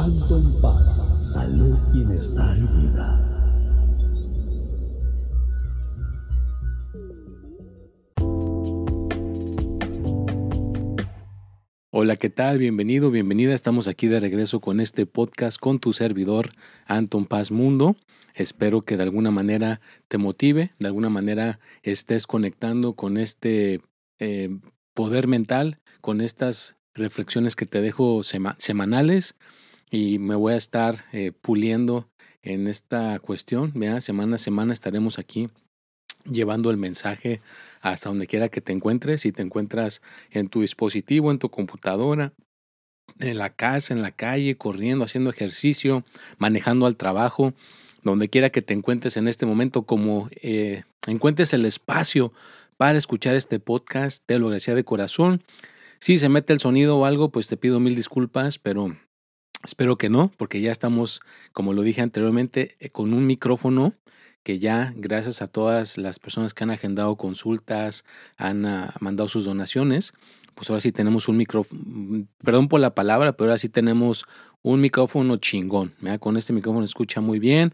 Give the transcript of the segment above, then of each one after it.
Alto en paz, salud, bienestar y vida. Hola, ¿qué tal? Bienvenido, bienvenida. Estamos aquí de regreso con este podcast con tu servidor Anton Paz Mundo. Espero que de alguna manera te motive, de alguna manera estés conectando con este eh, poder mental, con estas reflexiones que te dejo semanales y me voy a estar eh, puliendo en esta cuestión. Vea, semana a semana estaremos aquí llevando el mensaje hasta donde quiera que te encuentres, si te encuentras en tu dispositivo, en tu computadora, en la casa, en la calle, corriendo, haciendo ejercicio, manejando al trabajo, donde quiera que te encuentres en este momento, como eh, encuentres el espacio para escuchar este podcast, te lo agradecía de corazón. Si se mete el sonido o algo, pues te pido mil disculpas, pero espero que no, porque ya estamos, como lo dije anteriormente, eh, con un micrófono que ya gracias a todas las personas que han agendado consultas, han ah, mandado sus donaciones, pues ahora sí tenemos un micrófono, mm, perdón por la palabra, pero ahora sí tenemos un micrófono chingón. Con este micrófono escucha muy bien.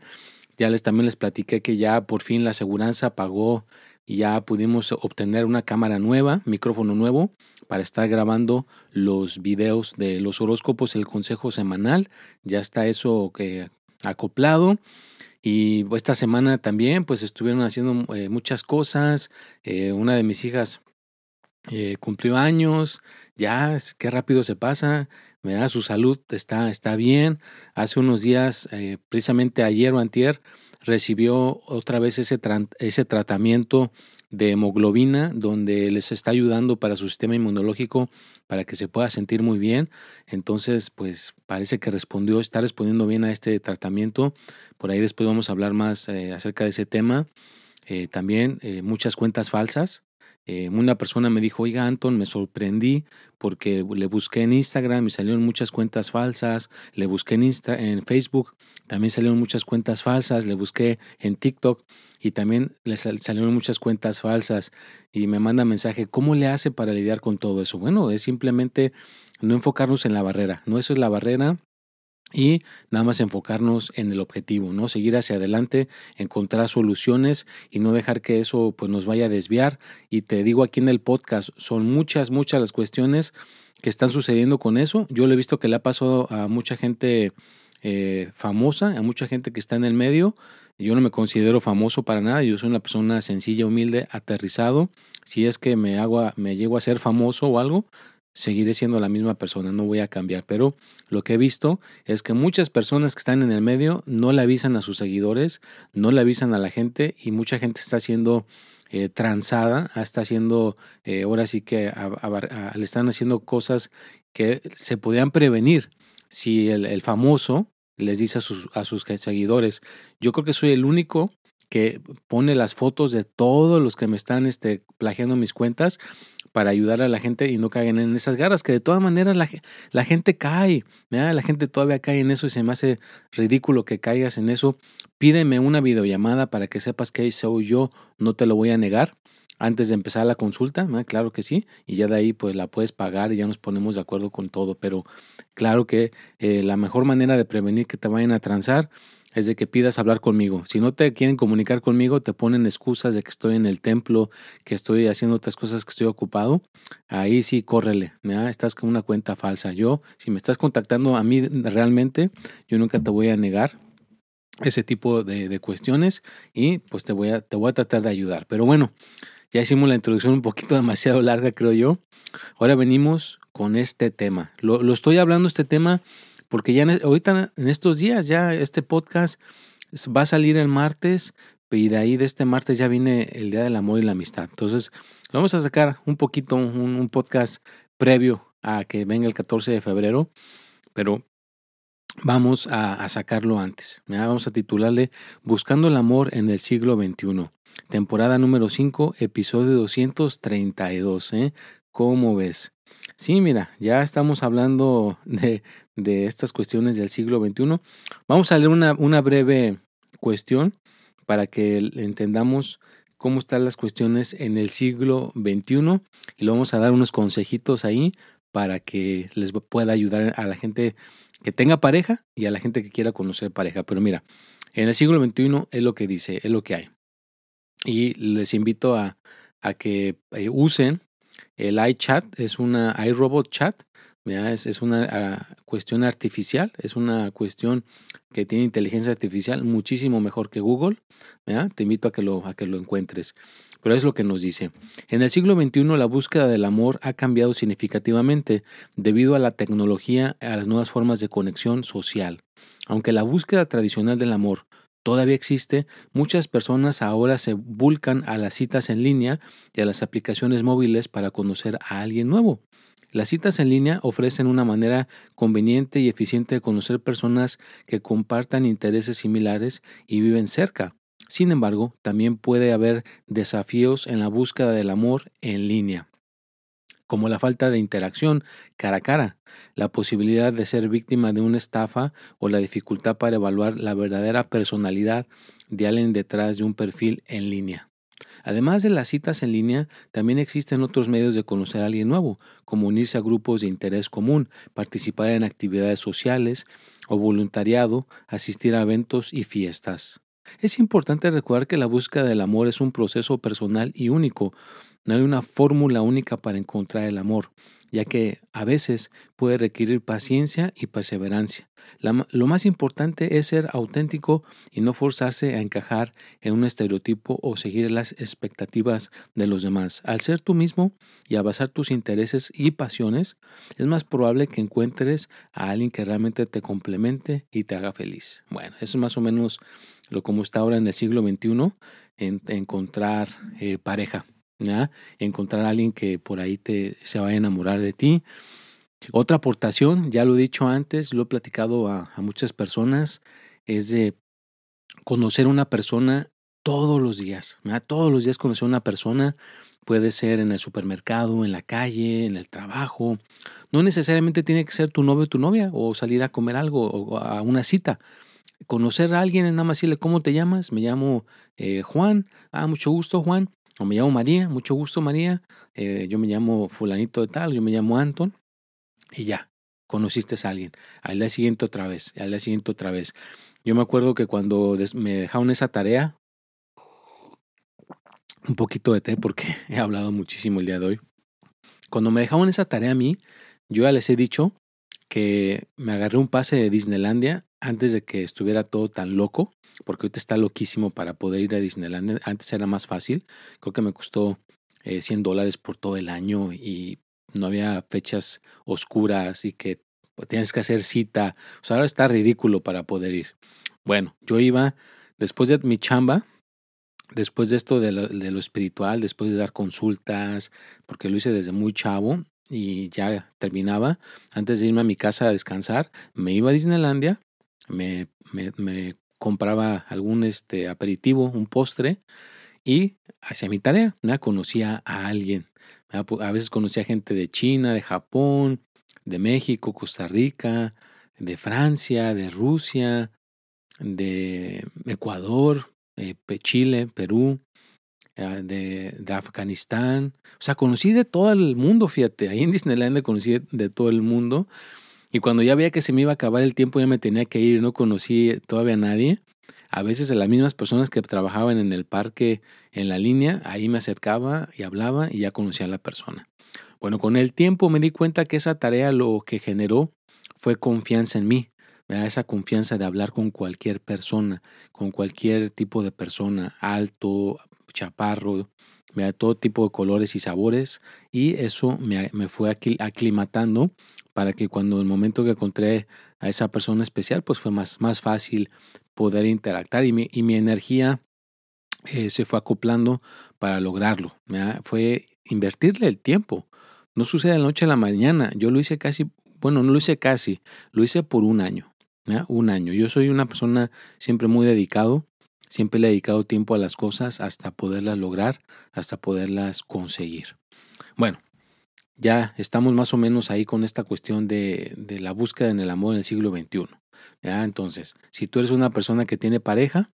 Ya les también les platiqué que ya por fin la aseguranza pagó y ya pudimos obtener una cámara nueva, micrófono nuevo, para estar grabando los videos de los horóscopos, el consejo semanal. Ya está eso eh, acoplado. Y esta semana también, pues estuvieron haciendo eh, muchas cosas. Eh, una de mis hijas cumplió años, ya, qué rápido se pasa. Me da su salud, está, está bien. Hace unos días, precisamente ayer o antier, recibió otra vez ese, ese tratamiento de hemoglobina, donde les está ayudando para su sistema inmunológico para que se pueda sentir muy bien. Entonces, pues parece que respondió, está respondiendo bien a este tratamiento. Por ahí después vamos a hablar más eh, acerca de ese tema. Eh, también eh, muchas cuentas falsas. Eh, una persona me dijo, oiga Anton, me sorprendí porque le busqué en Instagram y salieron muchas cuentas falsas, le busqué en, en Facebook, también salieron muchas cuentas falsas, le busqué en TikTok y también le salieron muchas cuentas falsas y me manda mensaje, ¿cómo le hace para lidiar con todo eso? Bueno, es simplemente no enfocarnos en la barrera, no eso es la barrera, y nada más enfocarnos en el objetivo, ¿no? Seguir hacia adelante, encontrar soluciones y no dejar que eso pues nos vaya a desviar. Y te digo aquí en el podcast, son muchas, muchas las cuestiones que están sucediendo con eso. Yo lo he visto que le ha pasado a mucha gente eh, famosa, a mucha gente que está en el medio. Yo no me considero famoso para nada, yo soy una persona sencilla, humilde, aterrizado. Si es que me, hago, me llego a ser famoso o algo, seguiré siendo la misma persona, no voy a cambiar. Pero lo que he visto es que muchas personas que están en el medio no le avisan a sus seguidores, no le avisan a la gente y mucha gente está siendo eh, transada, está haciendo, eh, ahora sí que le están haciendo cosas que se podían prevenir si el, famoso les dice a sus, a sus seguidores, yo creo que soy el único que pone las fotos de todos los que me están este, plagiando mis cuentas para ayudar a la gente y no caigan en esas garras, que de todas maneras la, la gente cae, la gente todavía cae en eso y se me hace ridículo que caigas en eso. Pídeme una videollamada para que sepas que soy yo, no te lo voy a negar. Antes de empezar la consulta, claro que sí, y ya de ahí pues la puedes pagar y ya nos ponemos de acuerdo con todo, pero claro que eh, la mejor manera de prevenir que te vayan a transar es de que pidas hablar conmigo. Si no te quieren comunicar conmigo, te ponen excusas de que estoy en el templo, que estoy haciendo otras cosas, que estoy ocupado. Ahí sí, córrele. Estás con una cuenta falsa. Yo, si me estás contactando a mí realmente, yo nunca te voy a negar ese tipo de, cuestiones y pues te voy, a, te voy a tratar de ayudar. Pero bueno, ya hicimos la introducción un poquito demasiado larga, creo yo. Ahora venimos con este tema. Lo, lo estoy hablando este tema porque ya ahorita en estos días, ya este podcast va a salir el martes y de ahí de este martes ya viene el Día del Amor y la Amistad. Entonces, lo vamos a sacar un poquito, un, podcast previo a que venga el 14 de febrero, pero vamos a, sacarlo antes. Vamos a titularle Buscando el Amor en el siglo XXI, temporada número 5, episodio 232. ¿eh? ¿Cómo ves? Sí, mira, ya estamos hablando de, de estas cuestiones del siglo XXI. Vamos a leer una, una breve cuestión para que entendamos cómo están las cuestiones en el siglo XXI y le vamos a dar unos consejitos ahí para que les pueda ayudar a la gente que tenga pareja y a la gente que quiera conocer pareja. Pero mira, en el siglo XXI es lo que dice, es lo que hay. Y les invito a, a que eh, usen el iChat, es una iRobot Chat, es, una ah, cuestión artificial, es una cuestión que tiene inteligencia artificial muchísimo mejor que Google. Te invito a que, lo, a que lo encuentres. Pero es lo que nos dice. En el siglo XXI la búsqueda del amor ha cambiado significativamente debido a la tecnología y a las nuevas formas de conexión social. Aunque la búsqueda tradicional del amor todavía existe, muchas personas ahora se vulcan a las citas en línea y a las aplicaciones móviles para conocer a alguien nuevo. Las citas en línea ofrecen una manera conveniente y eficiente de conocer personas que compartan intereses similares y viven cerca. Sin embargo, también puede haber desafíos en la búsqueda del amor en línea, como la falta de interacción cara a cara, la posibilidad de ser víctima de una estafa o la dificultad para evaluar la verdadera personalidad de alguien detrás de un perfil en línea. Además de las citas en línea, también existen otros medios de conocer a alguien nuevo, como unirse a grupos de interés común, participar en actividades sociales o voluntariado, asistir a eventos y fiestas. Es importante recordar que la búsqueda del amor es un proceso personal y único. No hay una fórmula única para encontrar el amor ya que a veces puede requerir paciencia y perseverancia. lo más importante es ser auténtico y no forzarse a encajar en un estereotipo o seguir las expectativas de los demás. Al ser tú mismo y a basar tus intereses y pasiones, es más probable que encuentres a alguien que realmente te complemente y te haga feliz. Bueno, eso es más o menos lo como está ahora en el siglo XXI, en, encontrar eh, pareja. Encontrar a alguien que por ahí te, se vaya a enamorar de ti. Otra aportación, ya lo he dicho antes, lo he platicado a, muchas personas, es de conocer a una persona todos los días. Todos los días conocer una persona puede ser en el supermercado, en la calle, en el trabajo. No necesariamente tiene que ser tu novio o tu novia o salir a comer algo o a una cita. Conocer a alguien es nada más decirle cómo te llamas. Me llamo eh, Juan. Ah, mucho gusto, Juan o me llamo María, mucho gusto María, eh, yo me llamo fulanito de tal, yo me llamo Anton, y ya, conociste a alguien. Al día siguiente otra vez, al día siguiente otra vez. Yo me acuerdo que cuando me dejaron esa tarea, un poquito de té porque he hablado muchísimo el día de hoy. Cuando me dejaron esa tarea a mí, yo ya les he dicho que me agarré un pase de Disneylandia antes de que estuviera todo tan loco porque ahorita está loquísimo para poder ir a Disneyland. Antes era más fácil, creo que me costó 100 eh, dólares por todo el año y no había fechas oscuras y que tienes que hacer cita. O sea, ahora está ridículo para poder ir. Bueno, yo iba después de mi chamba, después de esto de lo, espiritual, después de dar consultas, porque lo hice desde muy chavo y ya terminaba, antes de irme a mi casa a descansar, me iba a Disneylandia, me compraba algún este, aperitivo, un postre y hacía mi tarea. ¿no? Conocía a alguien. A veces conocía gente de China, de Japón, de México, Costa Rica, de Francia, de Rusia, de Ecuador, eh, Chile, Perú, ah, de, de, Afganistán. O sea, conocí de todo el mundo, fíjate. Ahí en Disneyland conocí de todo el mundo. Y cuando ya veía que se me iba a acabar el tiempo, ya me tenía que ir, no conocí todavía a nadie. A veces a las mismas personas que trabajaban en el parque en la línea, ahí me acercaba y hablaba y ya conocía a la persona. Bueno, con el tiempo me di cuenta que esa tarea lo que generó fue confianza en mí, esa confianza de hablar con cualquier persona, con cualquier tipo de persona, alto, chaparro, da todo tipo de colores y sabores y eso me, me fue aclimatando para que cuando el momento que encontré a esa persona especial, pues fue más, más fácil poder interactuar y mi, y mi energía eh, se fue acoplando para lograrlo. Fue invertirle el tiempo. No sucede de la noche a la mañana. Yo lo hice casi, bueno, no lo hice casi, lo hice por un año. Un año. Yo soy una persona siempre muy dedicado. Siempre le he dedicado tiempo a las cosas hasta poderlas lograr, hasta poderlas conseguir. Bueno, ya estamos más o menos ahí con esta cuestión de, de la búsqueda en el amor en el siglo XXI. ¿ya? Entonces, si tú eres una persona que tiene pareja,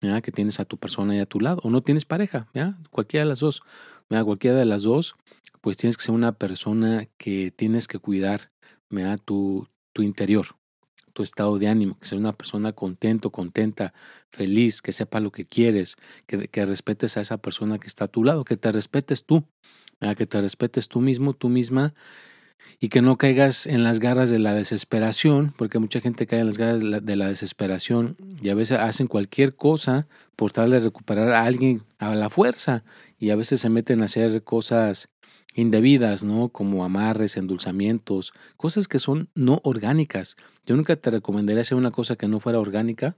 ¿ya? que tienes a tu persona ahí a tu lado, o no tienes pareja, ¿ya? cualquiera de las dos, ¿ya? cualquiera de las dos, pues tienes que ser una persona que tienes que cuidar ¿ya? Tu, tu interior, tu estado de ánimo, que sea una persona contento, contenta, feliz, que sepa lo que quieres, que, que respetes a esa persona que está a tu lado, que te respetes tú, que te respetes tú mismo, tú misma, y que no caigas en las garras de la desesperación, porque mucha gente cae en las garras de la, desesperación y a veces hacen cualquier cosa por tal de recuperar a alguien a la fuerza y a veces se meten a hacer cosas indebidas, ¿no? Como amarres, endulzamientos, cosas que son no orgánicas. Yo nunca te recomendaría hacer una cosa que no fuera orgánica,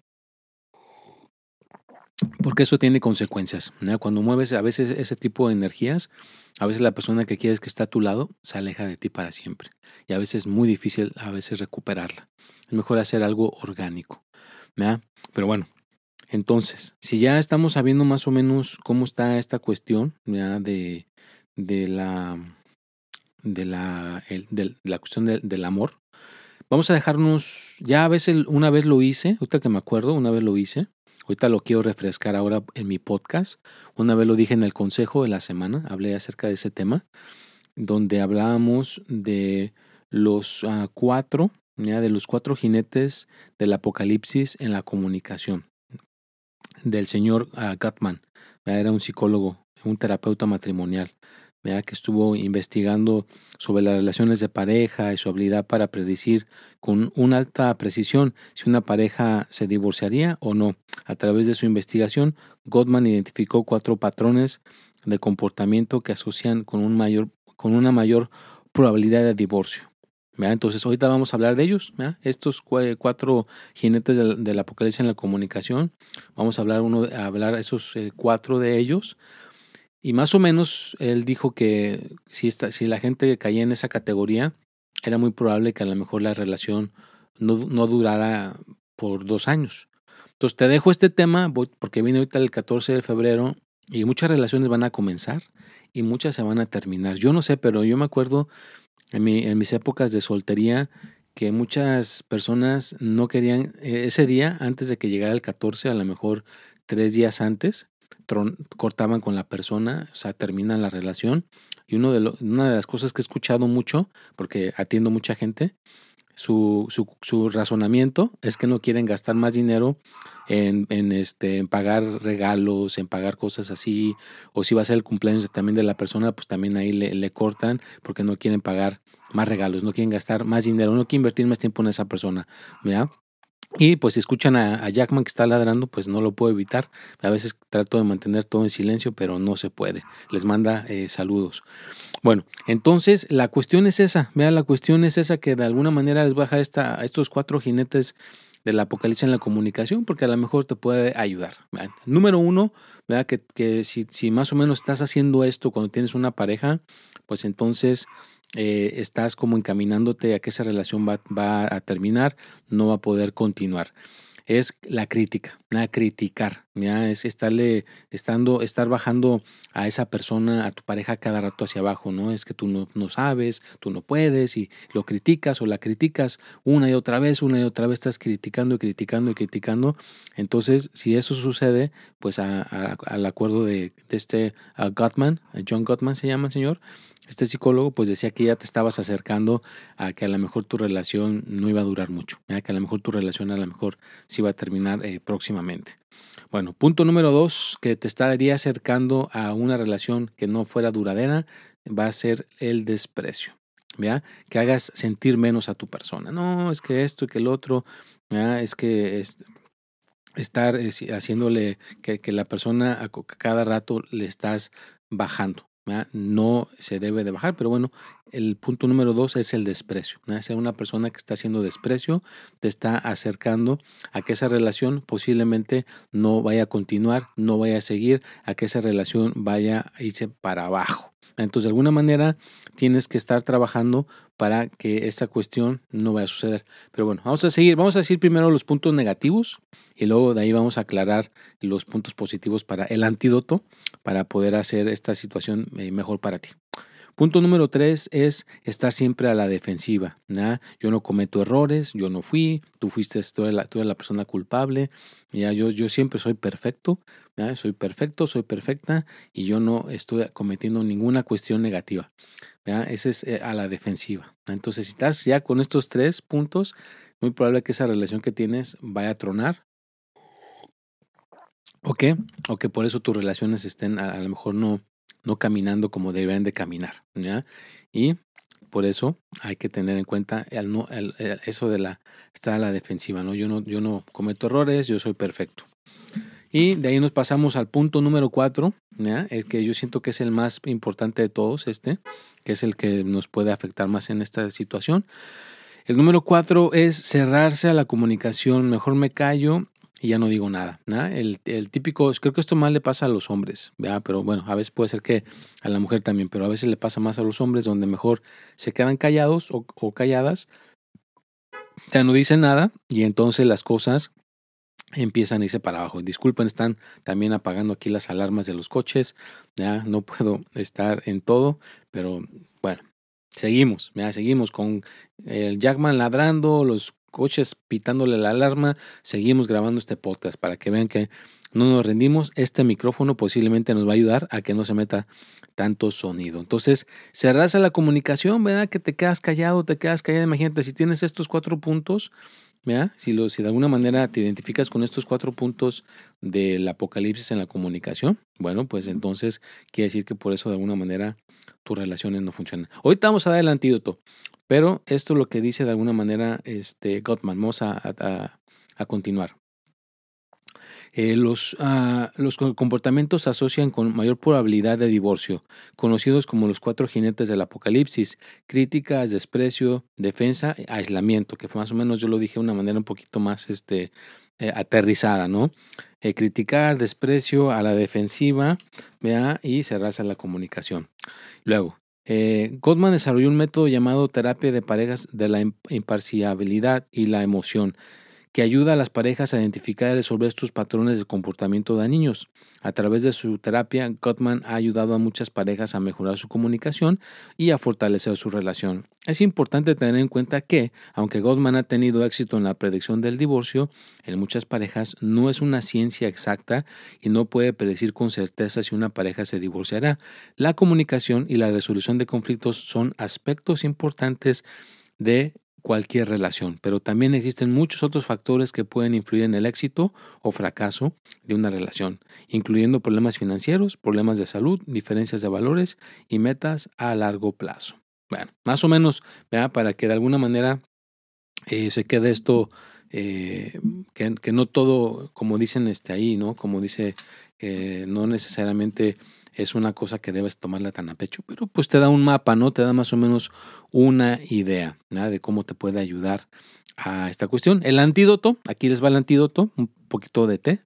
porque eso tiene consecuencias. Cuando mueves a veces ese tipo de energías, a veces la persona que quieres que está a tu lado se aleja de ti para siempre. Y a veces es muy difícil a veces recuperarla. Es mejor hacer algo orgánico. Pero bueno, entonces, si ya estamos sabiendo más o menos cómo está esta cuestión de, de, la, de, la, de la cuestión del amor, vamos a dejarnos, ya a veces una vez lo hice, ahorita que me acuerdo, una vez lo hice, Ahorita lo quiero refrescar ahora en mi podcast. Una vez lo dije en el consejo de la semana, hablé acerca de ese tema, donde hablábamos de los ah, cuatro, de los cuatro jinetes del apocalipsis en la comunicación, del señor uh, Gatman. Era un psicólogo, un terapeuta matrimonial que estuvo investigando sobre las relaciones de pareja y su habilidad para predecir con una alta precisión si una pareja se divorciaría o no. A través de su investigación, Gottman identificó cuatro patrones de comportamiento que asocian con, un mayor, con una mayor probabilidad de divorcio. Entonces, ahorita vamos a hablar de ellos, estos cuatro jinetes del, apocalipsis en la comunicación. Vamos a hablar, uno, a hablar esos eh, cuatro de ellos y más o menos él dijo que si, esta, si la gente caía en esa categoría, era muy probable que a lo mejor la relación no, no durara por dos años. Entonces te dejo este tema porque viene ahorita el 14 de febrero y muchas relaciones van a comenzar y muchas se van a terminar. Yo no sé, pero yo me acuerdo en, mi, en mis épocas de soltería que muchas personas no querían e, ese día, antes de que llegara el 14, a lo mejor tres días antes, cortaban con la persona, o sea, terminan la relación. Y una de las cosas que he escuchado mucho, porque atiendo mucha gente, su, razonamiento es que no quieren gastar más dinero este, en pagar regalos, en pagar cosas así, o si va a ser el cumpleaños también de la persona, pues también ahí le, le cortan porque no quieren pagar más regalos, no quieren gastar más dinero, no quieren invertir más tiempo en esa persona, ¿ya? Y pues si escuchan a, Jackman que está ladrando, pues no lo puedo evitar. A veces trato de mantener todo en silencio, pero no se puede. Les manda eh, saludos. Bueno, entonces la cuestión es esa. Vean, la cuestión es esa que de alguna manera les baja esta, a estos cuatro jinetes del apocalipsis en la comunicación, porque a lo mejor te puede ayudar. Número uno, vea que, que si, si más o menos estás haciendo esto cuando tienes una pareja, pues entonces eh, estás como encaminándote a que esa relación va, va, a terminar, no va a poder continuar. Es la crítica, a criticar, ¿ya? es estarle, estando, estar bajando a esa persona, a tu pareja cada rato hacia abajo, ¿no? Es que tú no, no sabes, tú no puedes y lo criticas o la criticas una y otra vez, una y otra vez estás criticando y criticando y criticando. Entonces, si eso sucede, pues al acuerdo de, de este Gottman, John Gottman se llama el señor, este psicólogo pues decía que ya te estabas acercando a que a lo mejor tu relación no iba a durar mucho, que a lo mejor tu relación a lo mejor sí iba a terminar eh, próximamente. Bueno, punto número dos, que te estaría acercando a una relación que no fuera duradera, va a ser el desprecio. ¿ya? Que hagas sentir menos a tu persona. No, es que esto y que el otro, es que es, estar haciéndole que, que, la persona a cada rato le estás bajando. No se debe de bajar, pero bueno, el punto número dos es el desprecio. Ser una persona que está haciendo desprecio te está acercando a que esa relación posiblemente no vaya a continuar, no vaya a seguir, a que esa relación vaya a irse para abajo. Entonces, de alguna manera, tienes que estar trabajando para que esta cuestión no vaya a suceder. Pero bueno, vamos a seguir. Vamos a decir primero los puntos negativos y luego de ahí vamos a aclarar los puntos positivos para el antídoto para poder hacer esta situación eh, mejor para ti. Punto número tres es estar siempre a la defensiva. Yo no cometo errores, yo no fui, tú fuiste, tú eres la, persona culpable. ¿ya? Yo, siempre soy perfecto, soy perfecto, soy perfecta y yo no estoy cometiendo ninguna cuestión negativa. Ese es eh, a la defensiva. Entonces, si estás ya con estos tres puntos, muy probable que esa relación que tienes vaya a tronar. ¿O qué? O que por eso tus relaciones estén a lo mejor no, no caminando como deberían de caminar. Y por eso hay que tener en cuenta el, el, eso de la estar a la defensiva. ¿no? Yo, no, yo no cometo errores, yo soy perfecto. Y de ahí nos pasamos al punto número cuatro, ¿ya? el que yo siento que es el más importante de todos, este, que es el que nos puede afectar más en esta situación. El número cuatro es cerrarse a la comunicación. Mejor me callo y ya no digo nada. El, típico, creo que esto más le pasa a los hombres, pero bueno, a veces puede ser que a la mujer también, pero a veces le pasa más a los hombres donde mejor se quedan callados o, calladas, ya no dicen nada y entonces las cosas empiezan a irse para abajo. Disculpen, están también apagando aquí las alarmas de los coches, ya no puedo estar en todo, pero bueno, seguimos, ya seguimos con el Jackman ladrando, los coches pitándole la alarma, seguimos grabando este podcast para que vean que no nos rendimos. Este micrófono posiblemente nos va a ayudar a que no se meta tanto sonido. Entonces, cerrarás a la comunicación, ¿verdad? Que te quedas callado, te quedas callado. Imagínate, si tienes estos cuatro puntos, ¿verdad? Si, lo, si de alguna manera te identificas con estos cuatro puntos del apocalipsis en la comunicación, bueno, pues entonces quiere decir que por eso de alguna manera tus relaciones no funcionan. Ahorita vamos a dar el antídoto. Pero esto es lo que dice de alguna manera este Gottman. Vamos a, continuar. Eh, los, ah, los, comportamientos se asocian con mayor probabilidad de divorcio, conocidos como los cuatro jinetes del apocalipsis, críticas, desprecio, defensa, aislamiento, que más o menos yo lo dije de una manera un poquito más este, eh, aterrizada, ¿no? Eh, criticar, desprecio, a la defensiva, ¿vea? y cerrarse a la comunicación. Luego, eh, Gottman desarrolló un método llamado terapia de parejas de la imparcialidad y la emoción, que ayuda a las parejas a identificar y resolver estos patrones de comportamiento de niños. A través de su terapia, Gottman ha ayudado a muchas parejas a mejorar su comunicación y a fortalecer su relación. Es importante tener en cuenta que, aunque Gottman ha tenido éxito en la predicción del divorcio, en muchas parejas no es una ciencia exacta y no puede predecir con certeza si una pareja se divorciará. La comunicación y la resolución de conflictos son aspectos importantes de cualquier relación, pero también existen muchos otros factores que pueden influir en el éxito o fracaso de una relación, incluyendo problemas financieros, problemas de salud, diferencias de valores y metas a largo plazo. Bueno, más o menos, para que de alguna manera eh, se quede esto, eh, que, no todo, como dicen este ahí, ¿no? Como dice, eh, no necesariamente es una cosa que debes tomarla tan a pecho, pero pues te da un mapa, ¿no? Te da más o menos una idea de cómo te puede ayudar a esta cuestión. El antídoto, aquí les va el antídoto, un poquito de té.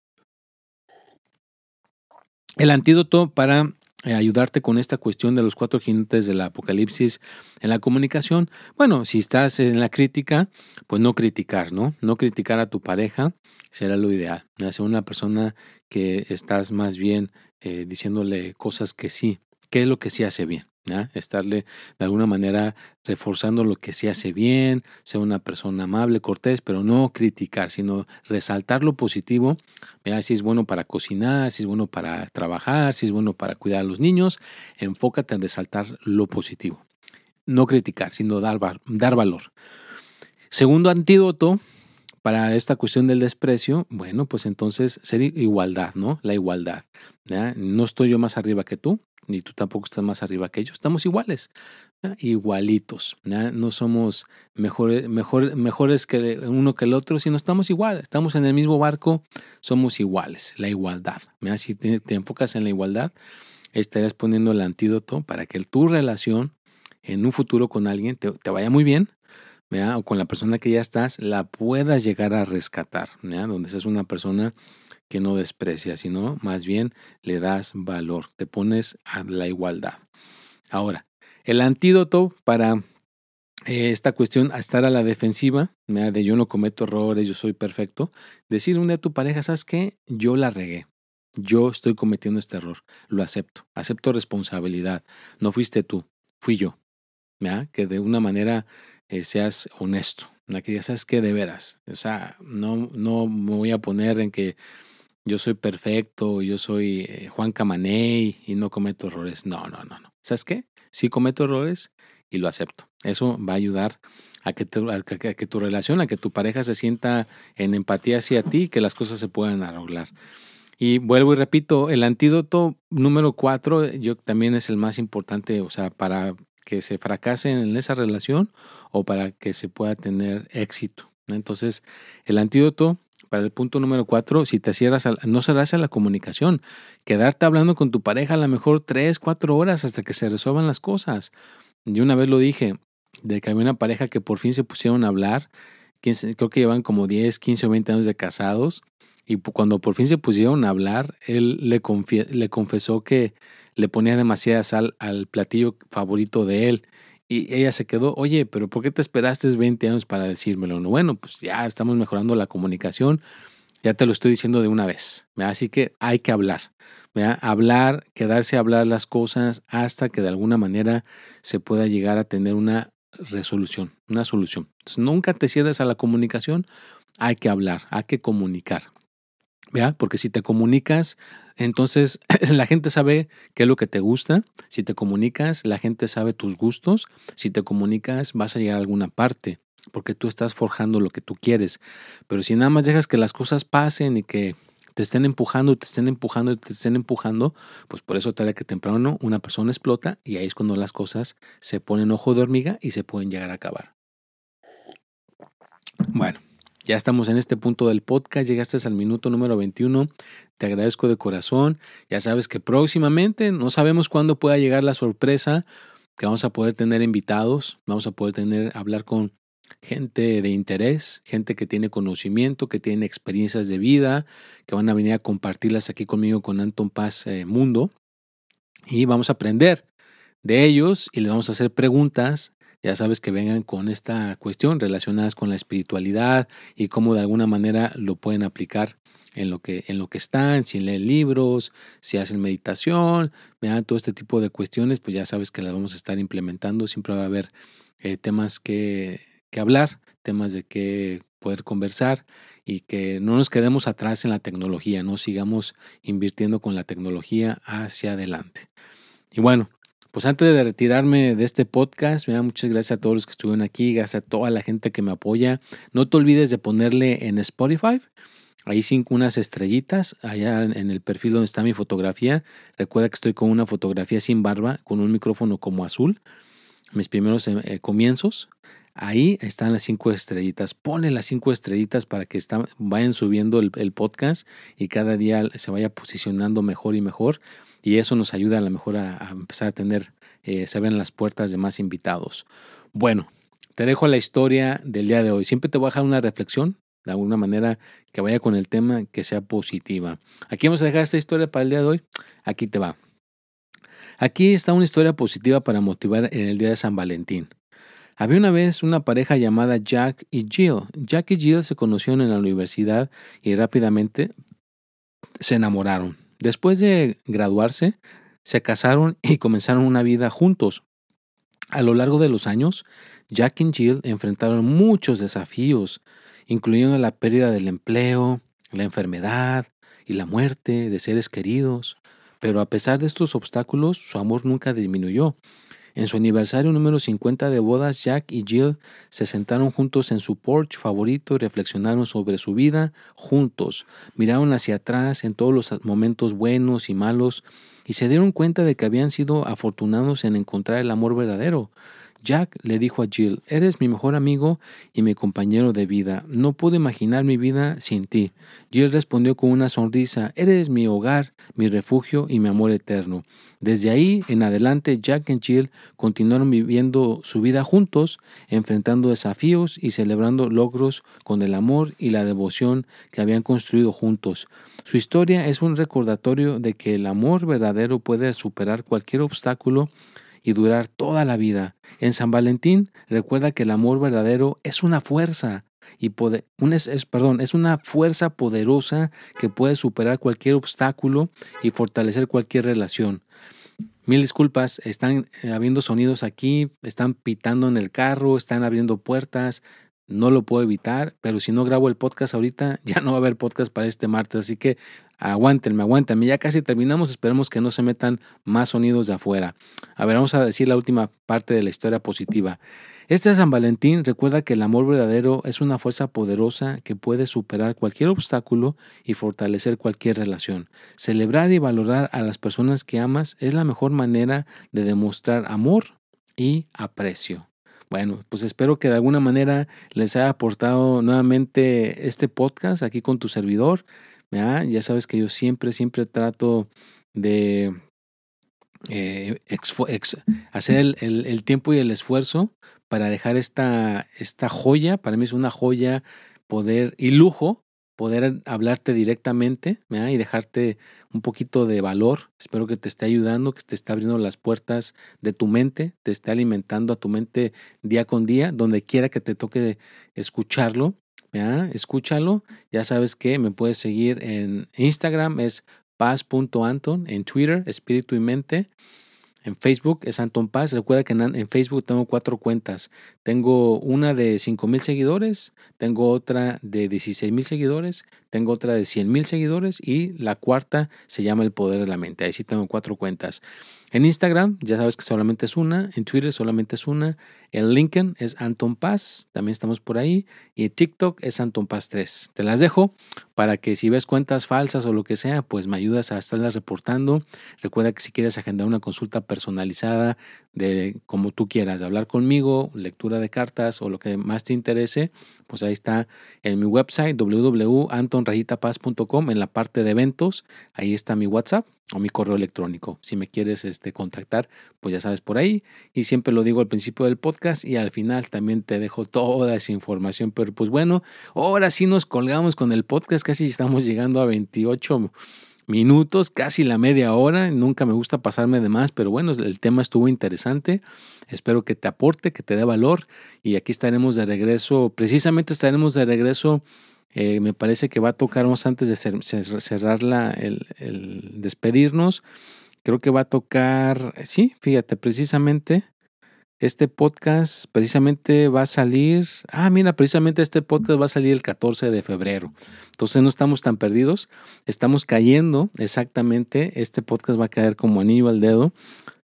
El antídoto para eh, ayudarte con esta cuestión de los cuatro jinetes del apocalipsis en la comunicación. Bueno, si estás en la crítica, pues no criticar, ¿no? No criticar a tu pareja será lo ideal. Ser una persona que estás más bien eh, diciéndole cosas que sí, qué es lo que sí hace bien. Estarle de alguna manera reforzando lo que sí hace bien, ser una persona amable, cortés, pero no criticar, sino resaltar lo positivo. Si es bueno para cocinar, si es bueno para trabajar, si es bueno para cuidar a los niños, enfócate en resaltar lo positivo. No criticar, sino dar, dar valor. Segundo antídoto para esta cuestión del desprecio, bueno, pues entonces ser igualdad, ¿no? La igualdad. No estoy yo más arriba que tú, ni tú tampoco estás más arriba que yo, estamos iguales, igualitos, no somos mejores, mejor, mejores que uno que el otro, sino estamos iguales, estamos en el mismo barco, somos iguales, la igualdad. Si te, enfocas en la igualdad, estarías poniendo el antídoto para que tu relación en un futuro con alguien te, vaya muy bien, o con la persona que ya estás, la puedas llegar a rescatar, donde seas una persona que no desprecia, sino más bien le das valor, te pones a la igualdad. Ahora, el antídoto para eh, esta cuestión a estar a la defensiva, de yo no cometo errores, yo soy perfecto, decir un día a tu pareja, ¿sabes qué? Yo la regué. Yo estoy cometiendo este error, lo acepto, acepto responsabilidad. No fuiste tú, fui yo. Que de una manera eh, seas honesto, que ya sabes que de veras, o sea, no, no me voy a poner en que yo soy perfecto, yo soy eh, Juan Camaney y no cometo errores. No, no, no, no. ¿Sabes qué? Sí cometo errores y lo acepto. Eso va a ayudar a que, que, tu relación, a que tu pareja se sienta en empatía hacia ti que las cosas se puedan arreglar. Y vuelvo y repito, el antídoto número cuatro, yo también es el más importante, o sea, para que se fracase en esa relación o para que se pueda tener éxito. Entonces, el antídoto para el punto número cuatro, si te cierras, no cerrarse a la comunicación, quedarte hablando con tu pareja a lo mejor tres, cuatro horas hasta que se resuelvan las cosas. Yo una vez lo dije, de que había una pareja que por fin se pusieron a hablar, creo que llevan como 10, 15 o 20 años de casados, y cuando por fin se pusieron a hablar, él le, le confesó que le ponía demasiada sal al platillo favorito de él. Y ella se quedó, oye, pero ¿por qué te esperaste 20 años para decírmelo? No, bueno, pues ya estamos mejorando la comunicación, ya te lo estoy diciendo de una vez. Así que hay que hablar. Hablar, quedarse a hablar las cosas hasta que de alguna manera se pueda llegar a tener una resolución, una solución. Nunca te cierres a la comunicación, hay que hablar, hay que comunicar. Porque si te comunicas, entonces la gente sabe qué es lo que te gusta. Si te comunicas, la gente sabe tus gustos. Si te comunicas, vas a llegar a alguna parte, porque tú estás forjando lo que tú quieres. Pero si nada más dejas que las cosas pasen y que te estén empujando, te estén empujando, te estén empujando, pues por eso tarde que temprano una persona explota y ahí es cuando las cosas se ponen ojo de hormiga y se pueden llegar a acabar. Bueno, ya estamos en este punto del podcast, llegaste al minuto número 21, te agradezco de corazón, ya sabes que próximamente, no sabemos cuándo pueda llegar la sorpresa, que vamos a poder tener invitados, vamos a poder tener, hablar con gente de interés, gente que tiene conocimiento, que tiene experiencias de vida, que van a venir a compartirlas aquí conmigo con Anton Paz eh, Mundo. Y vamos a aprender de ellos y les vamos a hacer preguntas ya sabes que vengan con esta cuestión relacionadas con la espiritualidad y cómo de alguna manera lo pueden aplicar en lo que, en lo que están, si leen libros, si hacen meditación, vean todo este tipo de cuestiones, pues ya sabes que las vamos a estar implementando. Siempre va a haber eh, temas que, que hablar, temas de que poder conversar y que no nos quedemos atrás en la tecnología, no sigamos invirtiendo con la tecnología hacia adelante. Y bueno, pues antes de retirarme de este podcast, muchas gracias a todos los que estuvieron aquí, gracias a toda la gente que me apoya. No te olvides de ponerle en Spotify, ahí cinco unas estrellitas, allá en el perfil donde está mi fotografía. Recuerda que estoy con una fotografía sin barba, con un micrófono como azul, mis primeros eh, comienzos. Ahí están las cinco estrellitas. Ponle las cinco estrellitas para que vayan subiendo el, el podcast y cada día se vaya posicionando mejor y mejor y eso nos ayuda a lo mejor a, empezar a tener, eh, se abren las puertas de más invitados. Bueno, te dejo la historia del día de hoy. Siempre te voy a dejar una reflexión, de alguna manera que vaya con el tema, que sea positiva. Aquí vamos a dejar esta historia para el día de hoy. Aquí te va. Aquí está una historia positiva para motivar en el día de San Valentín. Había una vez una pareja llamada Jack y Jill. Jack y Jill se conocieron en la universidad y rápidamente se enamoraron. Después de graduarse, se casaron y comenzaron una vida juntos. A lo largo de los años, Jack y Jill enfrentaron muchos desafíos, incluyendo la pérdida del empleo, la enfermedad y la muerte de seres queridos. Pero a pesar de estos obstáculos, su amor nunca disminuyó. En su aniversario número 50 de bodas, Jack y Jill se sentaron juntos en su porch favorito y reflexionaron sobre su vida juntos. Miraron hacia atrás en todos los momentos buenos y malos y se dieron cuenta de que habían sido afortunados en encontrar el amor verdadero. Jack le dijo a Jill, eres mi mejor amigo y mi compañero de vida. No puedo imaginar mi vida sin ti. Jill respondió con una sonrisa, eres mi hogar, mi refugio y mi amor eterno. Desde ahí en adelante, Jack y Jill continuaron viviendo su vida juntos, enfrentando desafíos y celebrando logros con el amor y la devoción que habían construido juntos. Su historia es un recordatorio de que el amor verdadero puede superar cualquier obstáculo y durar toda la vida. En San Valentín recuerda que el amor verdadero es una fuerza y poder, es, perdón, es una fuerza poderosa que puede superar cualquier obstáculo y fortalecer cualquier relación. Mil disculpas, están eh, habiendo sonidos aquí, están pitando en el carro, están abriendo puertas, no lo puedo evitar, pero si no grabo el podcast ahorita, ya no va a haber podcast para este martes, así que aguántenme, aguántenme, ya casi terminamos, esperemos que no se metan más sonidos de afuera. A ver, vamos a decir la última parte de la historia positiva. Este San Valentín recuerda que el amor verdadero es una fuerza poderosa que puede superar cualquier obstáculo y fortalecer cualquier relación. Celebrar y valorar a las personas que amas es la mejor manera de demostrar amor y aprecio. Bueno, pues espero que de alguna manera les haya aportado nuevamente este podcast aquí con tu servidor. Ya sabes que yo siempre, siempre trato de eh, hacer el, el, tiempo y el esfuerzo para dejar esta, esta joya, para mí es una joya poder y lujo poder hablarte directamente y dejarte un poquito de valor. Espero que te esté ayudando, que te esté abriendo las puertas de tu mente, te esté alimentando a tu mente día con día, donde quiera que te toque escucharlo. Escúchalo. Ya sabes que me puedes seguir en Instagram, es paz.anton, en Twitter, espíritu y mente. En Facebook es Anton Paz. Recuerda que en, Facebook tengo cuatro cuentas. Tengo una de 5 mil seguidores, tengo otra de 16 mil seguidores, tengo otra de 100 mil seguidores y la cuarta se llama El Poder de la Mente. Ahí sí tengo cuatro cuentas. En Instagram ya sabes que solamente es una, en Twitter solamente es una, en LinkedIn es Anton Paz, también estamos por ahí, y TikTok es Anton Paz 3. Te las dejo para que si ves cuentas falsas o lo que sea, pues me ayudas a estarlas reportando. Recuerda que si quieres agendar una consulta personalizada de como tú quieras, de hablar conmigo, lectura de cartas o lo que más te interese, pues ahí está en mi website www.antonrayitapaz.com en la parte de eventos, ahí está mi WhatsApp o mi correo electrónico. Si me quieres este, contactar, pues ya sabes por ahí. Y siempre lo digo al principio del podcast y al final también te dejo toda esa información. Pero pues bueno, ahora sí nos colgamos con el podcast. Casi estamos llegando a 28 minutos, casi la media hora. Nunca me gusta pasarme de más, pero bueno, el tema estuvo interesante. Espero que te aporte, que te dé valor. Y aquí estaremos de regreso. Precisamente estaremos de regreso eh, me parece que va a tocarnos antes de cerrar la, el, despedirnos. Creo que va a tocar, sí, fíjate, precisamente este podcast precisamente va a salir, ah, mira, precisamente este podcast va a salir el 14 de febrero. Entonces no estamos tan perdidos, estamos cayendo exactamente, este podcast va a caer como anillo al dedo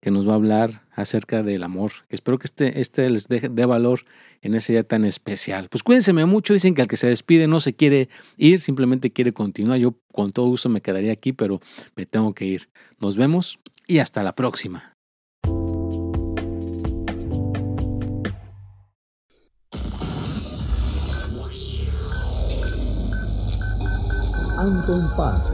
que nos va a hablar acerca del amor. Espero que este, este les dé, valor en ese día tan especial. Pues cuídense mucho, dicen que al que se despide no se quiere ir, simplemente quiere continuar. Yo con todo gusto me quedaría aquí, pero me tengo que ir. Nos vemos y hasta la próxima. Anton Paz,